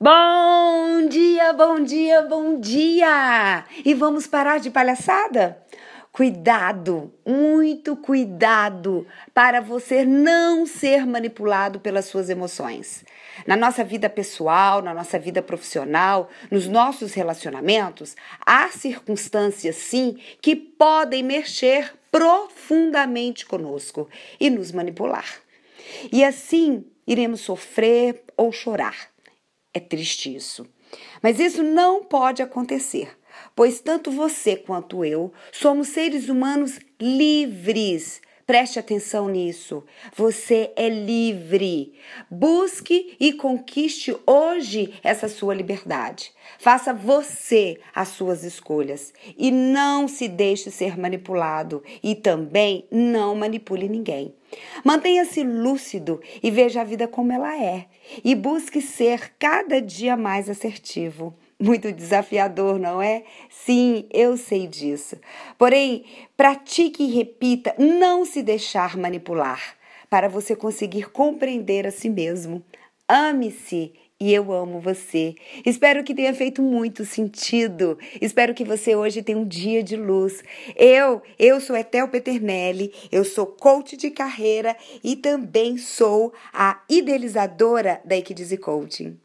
Bom dia, bom dia, bom dia! E vamos parar de palhaçada? Cuidado, muito cuidado para você não ser manipulado pelas suas emoções. Na nossa vida pessoal, na nossa vida profissional, nos nossos relacionamentos, há circunstâncias sim que podem mexer profundamente conosco e nos manipular. E assim iremos sofrer ou chorar. É triste isso. Mas isso não pode acontecer, pois tanto você quanto eu somos seres humanos livres Preste atenção nisso. Você é livre. Busque e conquiste hoje essa sua liberdade. Faça você as suas escolhas e não se deixe ser manipulado e também não manipule ninguém. Mantenha-se lúcido e veja a vida como ela é e busque ser cada dia mais assertivo muito desafiador, não é? Sim, eu sei disso. Porém, pratique e repita não se deixar manipular para você conseguir compreender a si mesmo. Ame-se e eu amo você. Espero que tenha feito muito sentido. Espero que você hoje tenha um dia de luz. Eu, eu sou Etel Peternelli, eu sou coach de carreira e também sou a idealizadora da Equidize Coaching.